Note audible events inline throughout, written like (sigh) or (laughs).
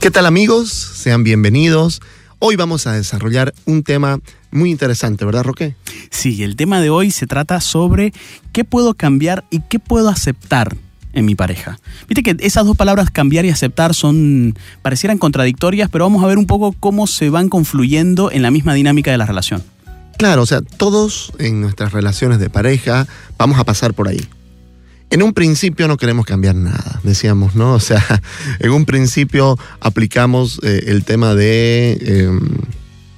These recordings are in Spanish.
¿Qué tal amigos? Sean bienvenidos. Hoy vamos a desarrollar un tema muy interesante, ¿verdad, Roque? Sí, el tema de hoy se trata sobre qué puedo cambiar y qué puedo aceptar en mi pareja. Viste que esas dos palabras cambiar y aceptar son parecieran contradictorias, pero vamos a ver un poco cómo se van confluyendo en la misma dinámica de la relación. Claro, o sea, todos en nuestras relaciones de pareja vamos a pasar por ahí. En un principio no queremos cambiar nada, decíamos, ¿no? O sea, (laughs) en un principio aplicamos eh, el tema de em,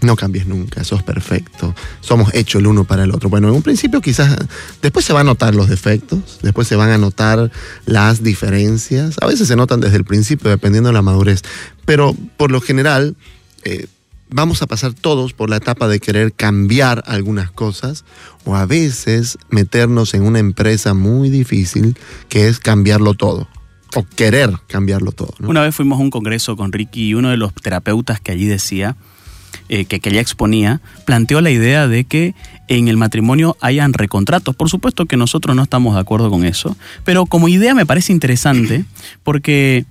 no cambies nunca, sos perfecto, somos hechos el uno para el otro. Bueno, en un principio quizás después se van a notar los defectos, después se van a notar las diferencias, a veces se notan desde el principio dependiendo de la madurez, pero por lo general... Eh, vamos a pasar todos por la etapa de querer cambiar algunas cosas o a veces meternos en una empresa muy difícil que es cambiarlo todo o querer cambiarlo todo. Una vez fuimos a un congreso con Ricky y uno de los terapeutas que allí decía, eh, que, que exponía, planteó la idea de que en el matrimonio hayan recontratos. Por supuesto que nosotros no estamos de acuerdo con eso, pero como idea me parece interesante porque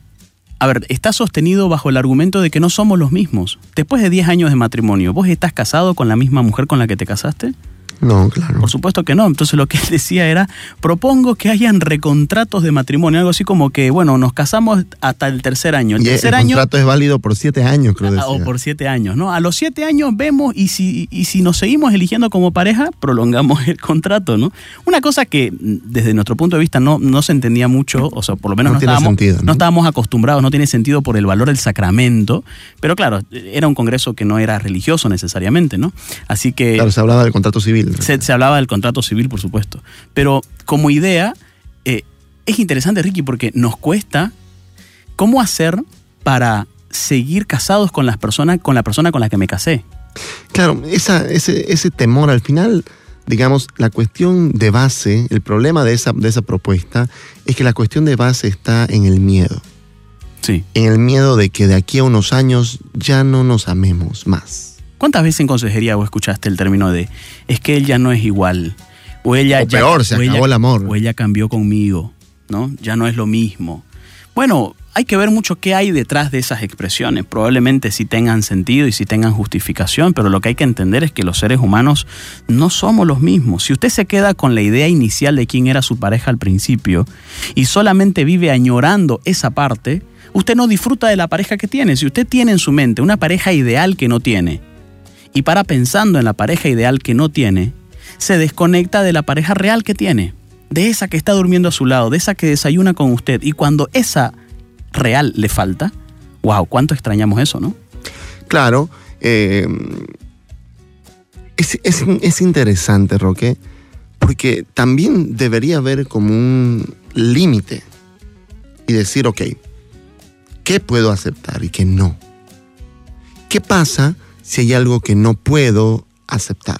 a ver, está sostenido bajo el argumento de que no somos los mismos. Después de 10 años de matrimonio, ¿vos estás casado con la misma mujer con la que te casaste? No, claro. Por supuesto que no. Entonces lo que él decía era, propongo que hayan recontratos de matrimonio, algo así como que, bueno, nos casamos hasta el tercer año. El y tercer el año, contrato es válido por siete años, creo. Ah, O por siete años, ¿no? A los siete años vemos y si, y si nos seguimos eligiendo como pareja, prolongamos el contrato, ¿no? Una cosa que desde nuestro punto de vista no, no se entendía mucho, o sea, por lo menos No no, tiene estábamos, sentido, ¿no? no estábamos acostumbrados, no tiene sentido por el valor del sacramento, pero claro, era un congreso que no era religioso necesariamente, ¿no? Así que Claro, se hablaba del contrato civil. Se, se hablaba del contrato civil, por supuesto. Pero como idea, eh, es interesante, Ricky, porque nos cuesta cómo hacer para seguir casados con las personas, con la persona con la que me casé. Claro, esa, ese, ese temor al final, digamos, la cuestión de base, el problema de esa, de esa propuesta es que la cuestión de base está en el miedo. Sí. En el miedo de que de aquí a unos años ya no nos amemos más. ¿Cuántas veces en consejería vos escuchaste el término de es que él ya no es igual? O ella O ya- peor, se o ella- acabó el amor. O ella cambió conmigo, ¿no? Ya no es lo mismo. Bueno, hay que ver mucho qué hay detrás de esas expresiones. Probablemente sí tengan sentido y sí tengan justificación, pero lo que hay que entender es que los seres humanos no somos los mismos. Si usted se queda con la idea inicial de quién era su pareja al principio y solamente vive añorando esa parte, usted no disfruta de la pareja que tiene. Si usted tiene en su mente una pareja ideal que no tiene, y para pensando en la pareja ideal que no tiene, se desconecta de la pareja real que tiene, de esa que está durmiendo a su lado, de esa que desayuna con usted. Y cuando esa real le falta, wow, cuánto extrañamos eso, ¿no? Claro, eh, es, es- es interesante, Roque, porque también debería haber como un límite y decir, ok, ¿qué puedo aceptar y qué no? ¿Qué pasa si hay algo que no puedo aceptar?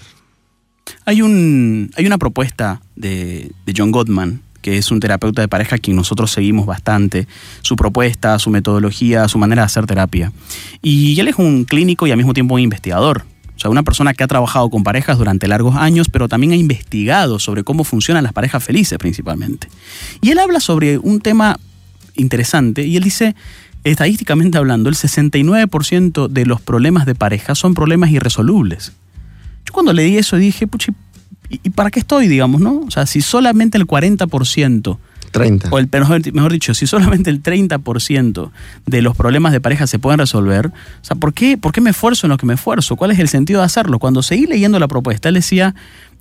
Hay, un, hay una propuesta de, de John Gottman, que es un terapeuta de pareja a quien nosotros seguimos bastante, su propuesta, su metodología, su manera de hacer terapia. Y él es un clínico y al mismo tiempo un investigador. O sea, una persona que ha trabajado con parejas durante largos años, pero también ha investigado sobre cómo funcionan las parejas felices principalmente. Y él habla sobre un tema interesante y él dice, estadísticamente hablando, el 69% de los problemas de pareja son problemas irresolubles. Yo cuando leí eso dije, puchi, ¿y para qué estoy, digamos, no? O sea, si solamente el 40%, 30. o el, mejor, mejor dicho, si solamente el 30% de los problemas de pareja se pueden resolver, o sea, ¿por qué, ¿por qué me esfuerzo en lo que me esfuerzo? ¿Cuál es el sentido de hacerlo? Cuando seguí leyendo la propuesta, él decía,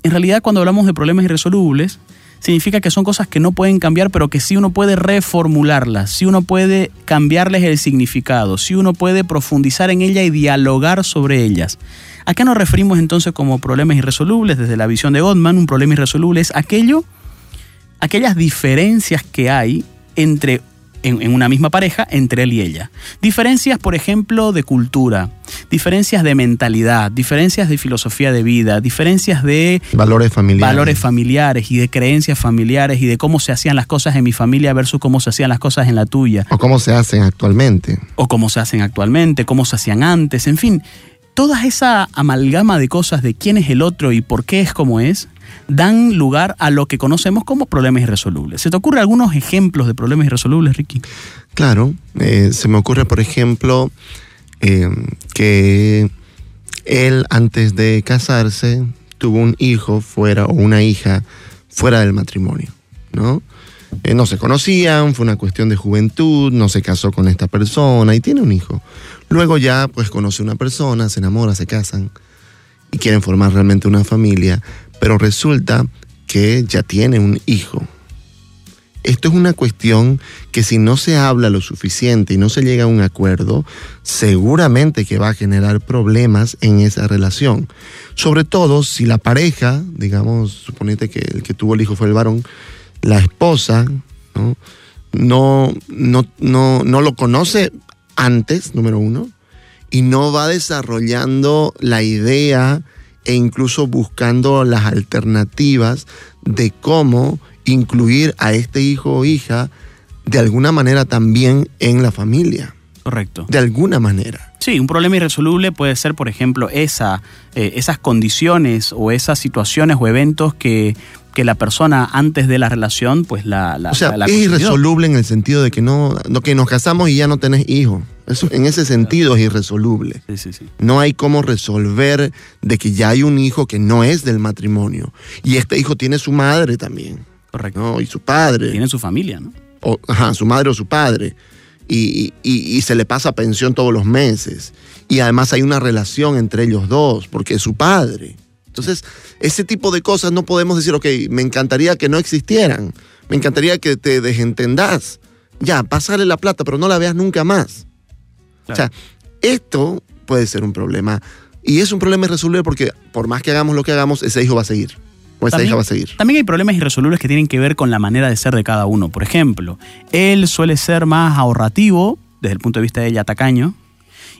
en realidad cuando hablamos de problemas irresolubles, significa que son cosas que no pueden cambiar, pero que sí uno puede reformularlas, sí uno puede cambiarles el significado, sí uno puede profundizar en ella y dialogar sobre ellas. ¿A qué nos referimos entonces como problemas irresolubles? Desde la visión de Gottman, un problema irresoluble es aquello, aquellas diferencias que hay entre en, una misma pareja entre él y ella. Diferencias, por ejemplo, de cultura, diferencias de mentalidad, diferencias de filosofía de vida, diferencias de valores familiares. valores familiares y de creencias familiares y de cómo se hacían las cosas en mi familia versus cómo se hacían las cosas en la tuya. O cómo se hacen actualmente. O cómo se hacen actualmente, cómo se hacían antes, en fin. Toda esa amalgama de cosas de quién es el otro y por qué es como es, dan lugar a lo que conocemos como problemas irresolubles. ¿Se te ocurre algunos ejemplos de problemas irresolubles, Ricky? Claro, eh, se me ocurre, por ejemplo, eh, que él antes de casarse tuvo un hijo fuera o una hija fuera del matrimonio, ¿no? Eh, no se conocían, fue una cuestión de juventud, no se casó con esta persona y tiene un hijo. Luego ya pues conoce una persona, se enamora, se casan y quieren formar realmente una familia, pero resulta que ya tiene un hijo. Esto es una cuestión que si no se habla lo suficiente y no se llega a un acuerdo, seguramente que va a generar problemas en esa relación. Sobre todo si la pareja, digamos, suponete que el que tuvo el hijo fue el varón, la esposa, ¿no? No, no, no, no lo conoce antes, número uno, y no va desarrollando la idea e incluso buscando las alternativas de cómo incluir a este hijo o hija de alguna manera también en la familia. Correcto. De alguna manera. Sí, un problema irresoluble puede ser, por ejemplo, esa, eh, esas condiciones o esas situaciones o eventos que, que, la persona antes de la relación, pues la... la o sea, es irresoluble en el sentido de que no, no, que nos casamos y ya no tenés hijos. Eso, en ese sentido es irresoluble. Sí, sí, sí. No hay cómo resolver de que ya hay un hijo que no es del matrimonio. Y este hijo tiene su madre también. Correcto. Y su padre. Tiene su familia, ¿no? O, ajá, su madre o su padre. Y, y, y, se le pasa pensión todos los meses. Y además hay una relación entre ellos dos, porque es su padre. Entonces, ese tipo de cosas no podemos decir, ok, me encantaría que no existieran. Me encantaría que te desentendás. Ya, pásale la plata, pero no la veas nunca más. Claro. O sea, esto puede ser un problema. Y es un problema irresoluble porque por más que hagamos lo que hagamos, ese hijo va a seguir. O esa también, hija va a seguir. También hay problemas irresolubles que tienen que ver con la manera de ser de cada uno. Por ejemplo, él suele ser más ahorrativo, desde el punto de vista de ella, tacaño,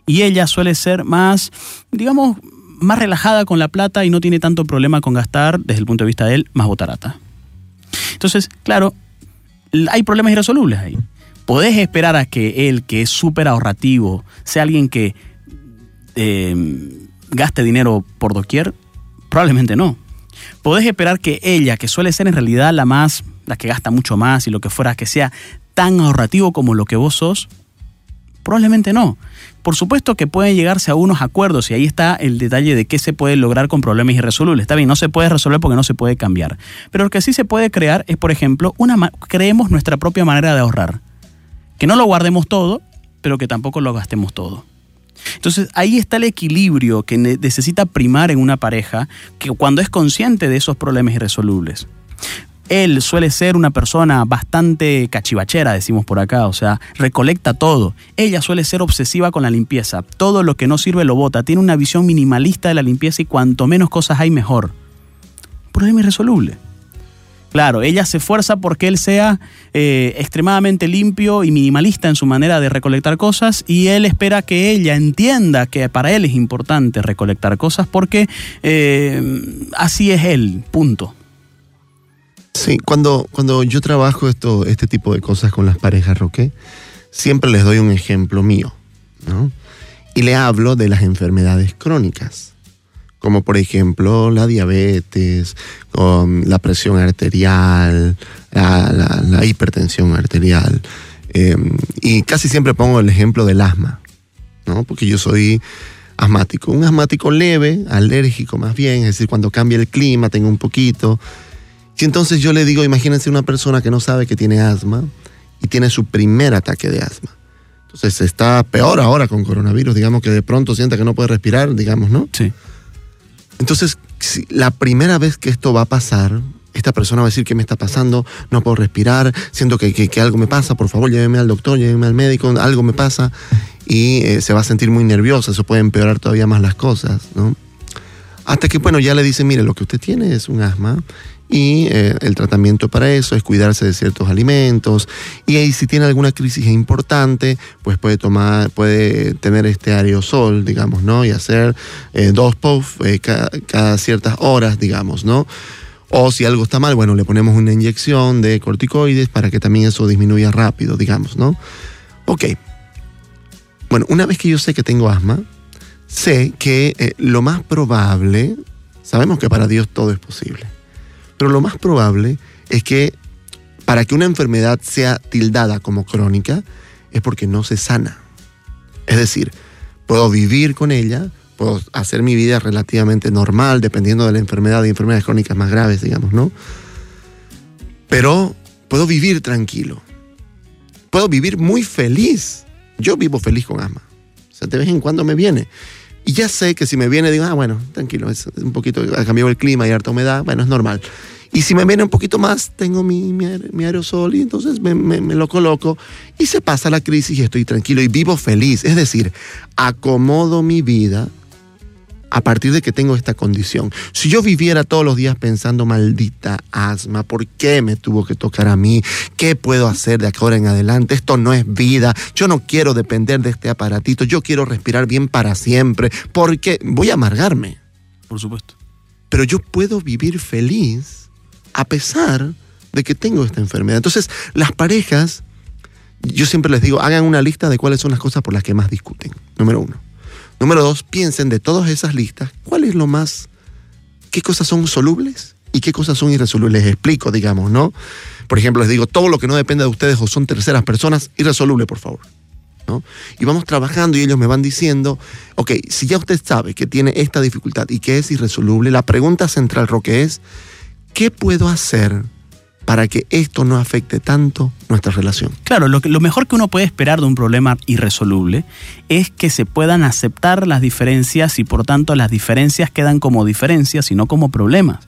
y ella suele ser más, digamos, más relajada con la plata y no tiene tanto problema con gastar, desde el punto de vista de él, más botarata. Entonces, claro, hay problemas irresolubles ahí. Podés esperar a que él, que es súper ahorrativo, sea alguien que eh, gaste dinero por doquier? Probablemente no. Podés esperar que ella, que suele ser en realidad la más, la que gasta mucho más y lo que fuera, que sea tan ahorrativo como lo que vos sos? Probablemente no. Por supuesto que pueden llegarse a unos acuerdos y ahí está el detalle de qué se puede lograr con problemas irresolubles. Está bien, no se puede resolver porque no se puede cambiar. Pero lo que sí se puede crear es, por ejemplo, creemos nuestra propia manera de ahorrar. Que no lo guardemos todo, pero que tampoco lo gastemos todo. Entonces ahí está el equilibrio que necesita primar en una pareja que cuando es consciente de esos problemas irresolubles. Él suele ser una persona bastante cachivachera, decimos por acá, o sea, recolecta todo. Ella suele ser obsesiva con la limpieza. Todo lo que no sirve lo bota. Tiene una visión minimalista de la limpieza y cuanto menos cosas hay, mejor. Problema irresoluble. Claro, ella se esfuerza porque él sea eh, extremadamente limpio y minimalista en su manera de recolectar cosas y él espera que ella entienda que para él es importante recolectar cosas porque eh, así es él, punto. Sí, cuando, cuando yo trabajo esto, este tipo de cosas con las parejas, Roque, siempre les doy un ejemplo mío, ¿no? Y le hablo de las enfermedades crónicas como por ejemplo la diabetes, um, la presión arterial, la, hipertensión arterial. Eh, y casi siempre pongo el ejemplo del asma, ¿no? porque yo soy asmático. Un asmático leve, alérgico más bien, es decir, cuando cambia el clima tengo un poquito. Y entonces yo le digo, imagínense una persona que no sabe que tiene asma y tiene su primer ataque de asma. Entonces está peor ahora con coronavirus, digamos que de pronto sienta que no puede respirar, digamos, ¿no? Sí. Entonces, la primera vez que esto va a pasar, esta persona va a decir qué me está pasando, no puedo respirar, siento que, que, algo me pasa, por favor lléveme al doctor, lléveme al médico, algo me pasa y eh, se va a sentir muy nerviosa, eso puede empeorar todavía más las cosas, ¿no? Hasta que, bueno, ya le dice, mire, lo que usted tiene es un asma y eh, el tratamiento para eso es cuidarse de ciertos alimentos y ahí si tiene alguna crisis importante pues puede tomar puede tener este aerosol digamos no y hacer eh, dos puffs cada, cada, ciertas horas digamos no o si algo está mal, bueno, le ponemos una inyección de corticoides para que también eso disminuya rápido, digamos, ¿no? Ok. Bueno, una vez que yo sé que tengo asma, sé que eh, lo más probable, sabemos que para Dios todo es posible, pero lo más probable es que para que una enfermedad sea tildada como crónica es porque no se sana. Es decir, puedo vivir con ella, puedo hacer mi vida relativamente normal, dependiendo de la enfermedad y enfermedades crónicas más graves, digamos, ¿no? Pero puedo vivir tranquilo. Puedo vivir muy feliz. Yo vivo feliz con asma. O sea, de vez en cuando me viene. Y ya sé que si me viene, digo, ah, bueno, tranquilo, es un poquito, ha cambiado el clima y harta humedad, bueno, es normal. Y si me viene un poquito más, tengo mi, mi, aerosol y entonces me, me, lo coloco y se pasa la crisis y estoy tranquilo y vivo feliz. Es decir, acomodo mi vida a partir de que tengo esta condición. Si yo viviera todos los días pensando, maldita asma, ¿por qué me tuvo que tocar a mí? ¿Qué puedo hacer de ahora en adelante? Esto no es vida. Yo no quiero depender de este aparatito. Yo quiero respirar bien para siempre. Porque voy a amargarme. Por supuesto. Pero yo puedo vivir feliz a pesar de que tengo esta enfermedad. Entonces, las parejas, yo siempre les digo, hagan una lista de cuáles son las cosas por las que más discuten. Número uno. Número dos, piensen de todas esas listas, ¿cuál es lo más, qué cosas son solubles y qué cosas son irresolubles? Les explico, digamos, ¿no? Por ejemplo, les digo, todo lo que no depende de ustedes o son terceras personas, irresoluble, por favor. ¿no? Y vamos trabajando y ellos me van diciendo, ok, si ya usted sabe que tiene esta dificultad y que es irresoluble, la pregunta central, Roque, es, ¿qué puedo hacer para que esto no afecte tanto nuestra relación. Claro, lo, mejor que uno puede esperar de un problema irresoluble es que se puedan aceptar las diferencias y por tanto las diferencias quedan como diferencias y no como problemas.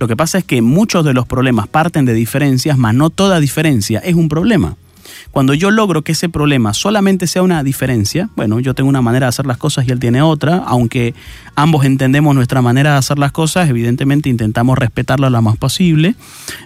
Lo que pasa es que muchos de los problemas parten de diferencias, mas no toda diferencia es un problema. Cuando yo logro que ese problema solamente sea una diferencia, bueno, yo tengo una manera de hacer las cosas y él tiene otra, aunque ambos entendemos nuestra manera de hacer las cosas, evidentemente intentamos respetarla lo más posible,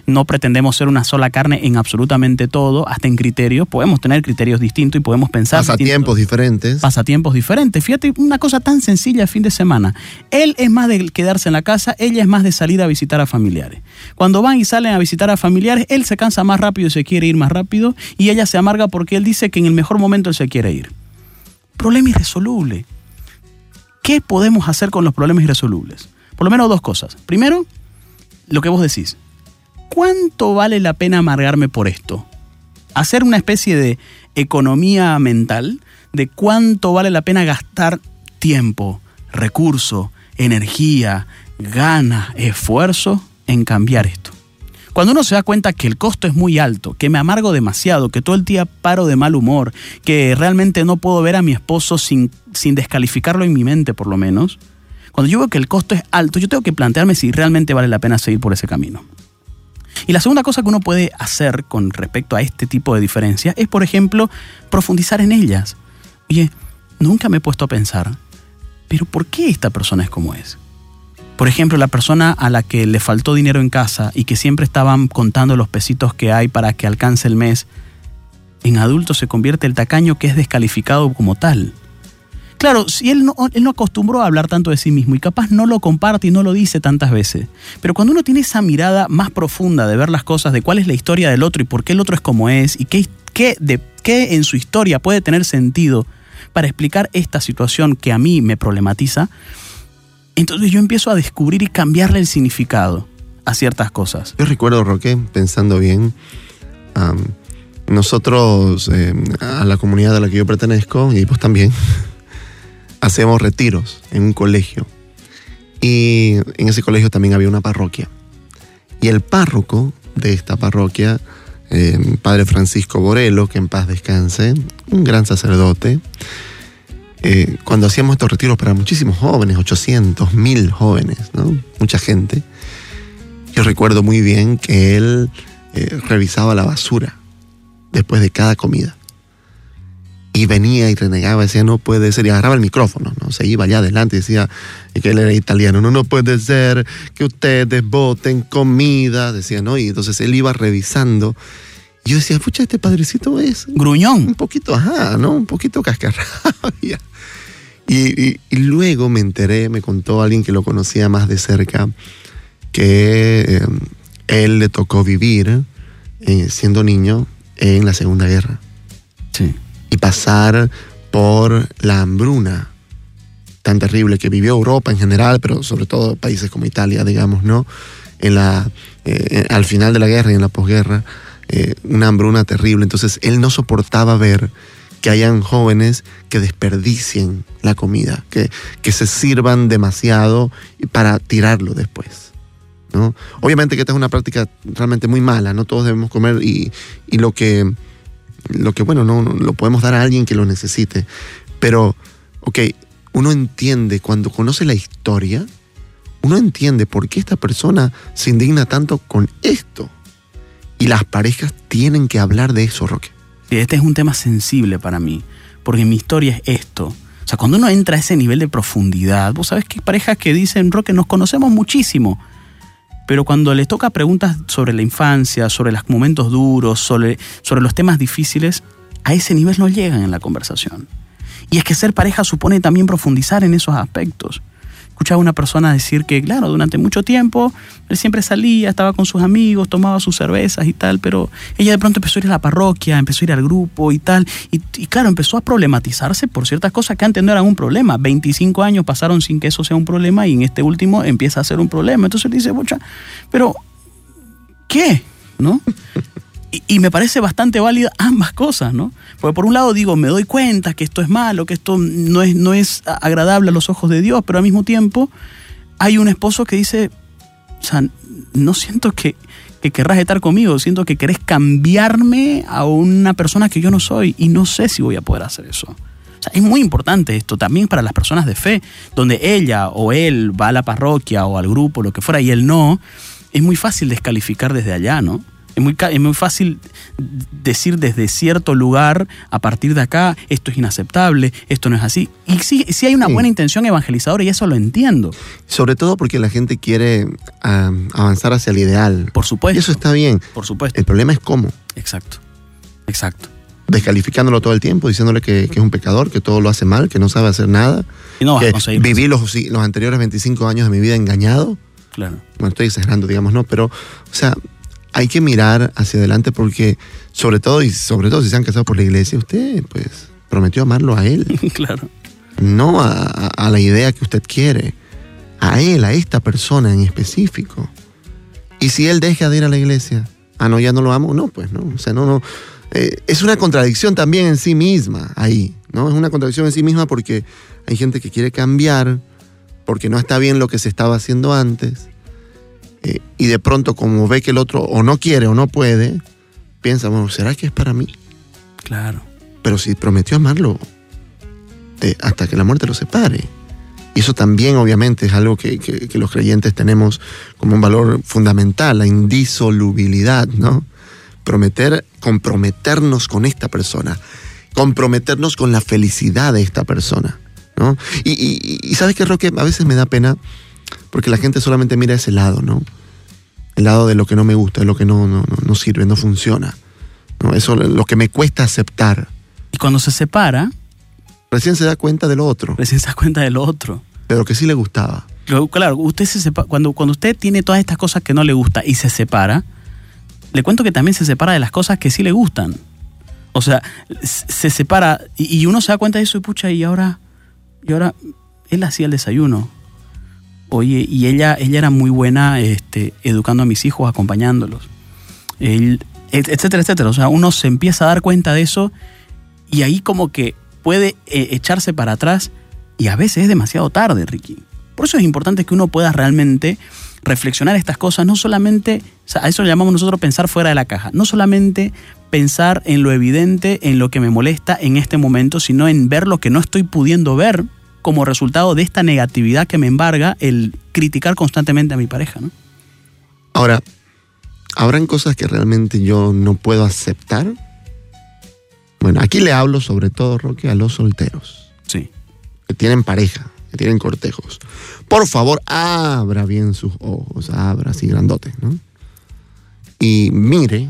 no pretendemos ser una sola carne en absolutamente todo, hasta en criterios, podemos tener criterios distintos y podemos pensar... Pasatiempos diferentes. Pasatiempos diferentes. Fíjate, una cosa tan sencilla el fin de semana. Él es más de quedarse en la casa, ella es más de salir a visitar a familiares. Cuando van y salen a visitar a familiares, él se cansa más rápido y se quiere ir más rápido y ella se amarga porque él dice que en el mejor momento él se quiere ir. Problema irresoluble. ¿Qué podemos hacer con los problemas irresolubles? Por lo menos dos cosas. Primero, lo que vos decís. ¿Cuánto vale la pena amargarme por esto? Hacer una especie de economía mental de cuánto vale la pena gastar tiempo, recurso, energía, gana, esfuerzo en cambiar esto. Cuando uno se da cuenta que el costo es muy alto, que me amargo demasiado, que todo el día paro de mal humor, que realmente no puedo ver a mi esposo sin, sin descalificarlo en mi mente por lo menos, cuando yo veo que el costo es alto, yo tengo que plantearme si realmente vale la pena seguir por ese camino. Y la segunda cosa que uno puede hacer con respecto a este tipo de diferencias es, por ejemplo, profundizar en ellas. Oye, nunca me he puesto a pensar, pero ¿por qué esta persona es como es? Por ejemplo, la persona a la que le faltó dinero en casa y que siempre estaban contando los pesitos que hay para que alcance el mes, en adulto se convierte el tacaño que es descalificado como tal. Claro, si él no, acostumbró a hablar tanto de sí mismo y capaz no lo comparte y no lo dice tantas veces. Pero cuando uno tiene esa mirada más profunda de ver las cosas, de cuál es la historia del otro y por qué el otro es como es y qué, de, qué en su historia puede tener sentido para explicar esta situación que a mí me problematiza, entonces yo empiezo a descubrir y cambiarle el significado a ciertas cosas. Yo recuerdo, Roque, pensando bien, nosotros, eh, a la comunidad a la que yo pertenezco, y pues también, (laughs) hacemos retiros en un colegio. Y en ese colegio también había una parroquia. Y el párroco de esta parroquia, eh, Padre Francisco Borelo, que en paz descanse, un gran sacerdote, eh, cuando hacíamos estos retiros para muchísimos jóvenes, 800, 1000 jóvenes, ¿no? mucha gente, Yo recuerdo muy bien que él eh, revisaba la basura después de cada comida. Y venía y renegaba, decía, no puede ser, y agarraba el micrófono, ¿no? Se iba allá adelante y decía que él era italiano, no, no puede ser que ustedes voten comida, decía, ¿no? Y entonces él iba revisando. Yo decía, pucha, este padrecito es... Gruñón. Un poquito, ajá, ¿no? Un poquito cascarrabia. (laughs) Y, y, y, luego me enteré, me contó alguien que lo conocía más de cerca, que eh, él le tocó vivir, eh, siendo niño, en la Segunda Guerra. Sí. Y pasar por la hambruna tan terrible que vivió Europa en general, pero sobre todo países como Italia, digamos, ¿no? En la, eh, al final de la guerra y en la posguerra, eh, una hambruna terrible. Entonces él no soportaba ver que hayan jóvenes que desperdicien la comida, que, que se sirvan demasiado para tirarlo después. ¿no? Obviamente que esta es una práctica realmente muy mala, no todos debemos comer y, y lo que, lo que, bueno, no, lo podemos dar a alguien que lo necesite. Pero, ok, uno entiende cuando conoce la historia, uno entiende por qué esta persona se indigna tanto con esto. Y las parejas tienen que hablar de eso, Roque. Sí, este es un tema sensible para mí, porque mi historia es esto. O sea, cuando uno entra a ese nivel de profundidad, vos sabés que hay parejas que dicen, Roque, nos conocemos muchísimo, pero cuando les toca preguntas sobre la infancia, sobre los momentos duros, sobre los temas difíciles, a ese nivel no llegan en la conversación. Y es que ser pareja supone también profundizar en esos aspectos. Escuchaba a una persona decir que, claro, durante mucho tiempo él siempre salía, estaba con sus amigos, tomaba sus cervezas y tal, pero ella de pronto empezó a ir a la parroquia, empezó a ir al grupo y tal, y, claro, empezó a problematizarse por ciertas cosas que antes no eran un problema. 25 años pasaron sin que eso sea un problema y en este último empieza a ser un problema. Entonces él dice, mucha, pero ¿qué? ¿No? Y, me parece bastante válida ambas cosas, ¿no? Porque por un lado digo, me doy cuenta que esto es malo, que esto no es, no es agradable a los ojos de Dios, pero al mismo tiempo hay un esposo que dice, o sea, no siento que, que querrás estar conmigo, siento que querés cambiarme a una persona que yo no soy y no sé si voy a poder hacer eso. O sea, es muy importante esto también para las personas de fe, donde ella o él va a la parroquia o al grupo, lo que fuera, y él no, es muy fácil descalificar desde allá, ¿no? Es muy, es muy fácil decir desde cierto lugar, a partir de acá, esto es inaceptable, esto no es así. Y sí, sí hay una Sí. buena intención evangelizadora y eso lo entiendo, Sobre todo porque la gente quiere ah, avanzar hacia el ideal. por supuesto. Y eso está bien. Por supuesto. El problema es cómo. Exacto. Exacto. Descalificándolo todo el tiempo, diciéndole que, que es un pecador, que todo lo hace mal, que no sabe hacer nada. Y no vas a que conseguir. viví los, los anteriores 25 años de mi vida engañado. Claro. Bueno, estoy exagerando, digamos, no, pero, o sea, hay que mirar hacia adelante porque, sobre todo, y sobre todo si se han casado por la iglesia, usted, pues, prometió amarlo a él, (laughs) claro. no a, la idea que usted quiere, a él, a esta persona en específico. Y si él deja de ir a la iglesia, ah, no, ya no lo amo, no, pues, no, o sea, no, no. Eh, es una contradicción también en sí misma ahí, ¿no? Es una contradicción en sí misma porque hay gente que quiere cambiar, porque no está bien lo que se estaba haciendo antes, eh, y de pronto como ve que el otro o no quiere o no puede, piensa, bueno, ¿será que es para mí? Claro. Pero si prometió amarlo hasta que la muerte lo separe. Y eso también obviamente es algo que, que- que los creyentes tenemos como un valor fundamental, la indisolubilidad, ¿no? Prometer, comprometernos con esta persona, comprometernos con la felicidad de esta persona, ¿no? Y, y- y sabes que Roque, a veces me da pena porque la gente solamente mira ese lado, ¿no? El lado de lo que no me gusta, de lo que no, no, no- no sirve, no funciona. ¿no? Eso lo que me cuesta aceptar. Y cuando se separa, Recién se da cuenta de lo otro, recién se da cuenta del otro. de lo que sí le gustaba. Claro, usted se sepa- cuando, cuando usted tiene todas estas cosas que no le gusta y se separa, le cuento que también se separa de las cosas que sí le gustan. O sea, se separa y, y uno se da cuenta de eso y pucha, y ahora, y ahora él hacía el desayuno. Oye, y ella, ella era muy buena este, educando a mis hijos, acompañándolos. Etcétera, etcétera. O sea, uno se empieza a dar cuenta de eso y ahí como que puede eh, echarse para atrás y a veces es demasiado tarde, Ricky. Por eso es importante que uno pueda realmente reflexionar estas cosas, no solamente, o sea, a eso le llamamos nosotros pensar fuera de la caja, no solamente pensar en lo evidente, en lo que me molesta en este momento, sino en ver lo que no estoy pudiendo ver como resultado de esta negatividad que me embarga el criticar constantemente a mi pareja, ¿no? Ahora, ¿habrán cosas que realmente yo no puedo aceptar? Bueno, aquí le hablo sobre todo, Roque, a los solteros. Sí. Que tienen pareja, que tienen cortejos. Por favor, abra bien sus ojos, abra así grandotes, ¿no? Y mire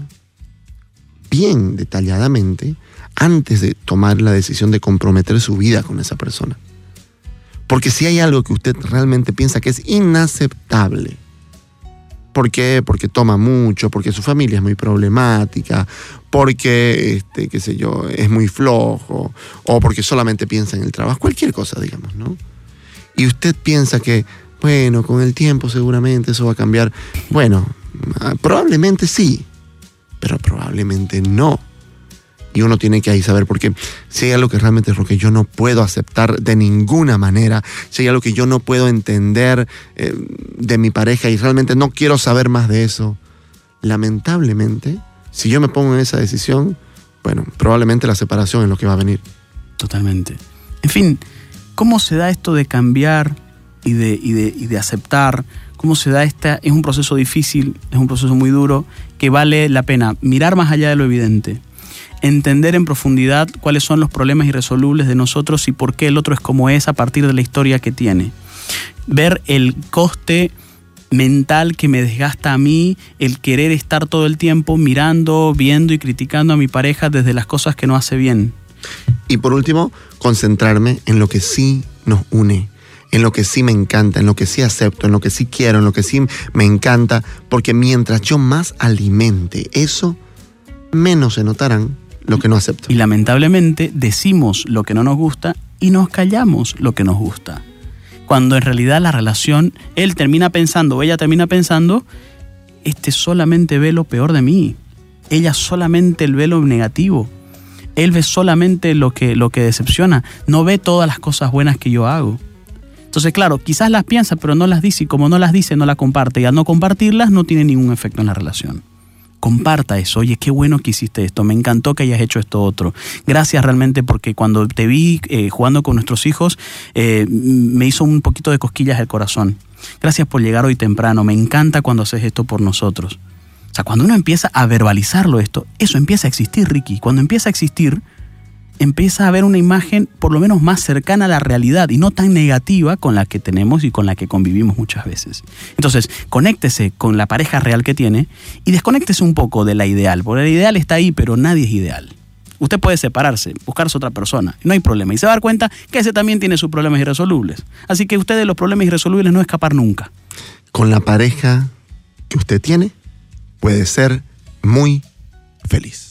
bien detalladamente antes de tomar la decisión de comprometer su vida con esa persona. Porque si hay algo que usted realmente piensa que es inaceptable, ¿Por qué? Porque toma mucho, porque su familia es muy problemática, porque, este, qué sé yo, es muy flojo, o porque solamente piensa en el trabajo, cualquier cosa, digamos, ¿no? Y usted piensa que, bueno, con el tiempo seguramente eso va a cambiar. Bueno, ah, probablemente sí, pero probablemente no. Y uno tiene que ahí saber, porque si hay algo que realmente es lo que yo no puedo aceptar de ninguna manera, si hay algo que yo no puedo entender eh, de mi pareja y realmente no quiero saber más de eso, lamentablemente, si yo me pongo en esa decisión, bueno, probablemente la separación es lo que va a venir. Totalmente. En fin, ¿cómo se da esto de cambiar y de, y de, y de aceptar? ¿Cómo se da esta? Es un proceso difícil, es un proceso muy duro, que vale la pena mirar más allá de lo evidente entender en profundidad cuáles son los problemas irresolubles de nosotros y por qué el otro es como es a partir de la historia que tiene. Ver el coste mental que me desgasta a mí el querer estar todo el tiempo mirando, viendo y criticando a mi pareja desde las cosas que no hace bien. Y por último, concentrarme en lo que sí nos une, en lo que sí me encanta, en lo que sí acepto, en lo que sí quiero, en lo que sí me encanta, porque mientras yo más alimente eso, menos se notarán lo que no acepto. Y lamentablemente decimos lo que no nos gusta y nos callamos lo que nos gusta. Cuando en realidad la relación, él termina pensando o ella termina pensando, este solamente ve lo peor de mí. Ella solamente ve lo negativo. Él ve solamente lo que, lo que decepciona. No ve todas las cosas buenas que yo hago. Entonces, claro, quizás las piensa, pero no las dice. Y como no las dice, no las comparte. Y al no compartirlas, no tiene ningún efecto en la relación comparta eso. Oye, qué bueno que hiciste esto, me encantó que hayas hecho esto otro. Gracias realmente porque cuando te vi eh, jugando con nuestros hijos, eh, me hizo un poquito de cosquillas el corazón. Gracias por llegar hoy temprano, me encanta cuando haces esto por nosotros. O sea, cuando uno empieza a verbalizarlo esto, eso empieza a existir, Ricky. Cuando empieza a existir, empieza a ver una imagen por lo menos más cercana a la realidad y no tan negativa con la que tenemos y con la que convivimos muchas veces. Entonces, conéctese con la pareja real que tiene y desconéctese un poco de la ideal, porque el ideal está ahí, pero nadie es ideal. Usted puede separarse, buscarse otra persona, no hay problema. Y se va a dar cuenta que ese también tiene sus problemas irresolubles. Así que usted de los problemas irresolubles no escapar nunca. Con la pareja que usted tiene, puede ser muy feliz.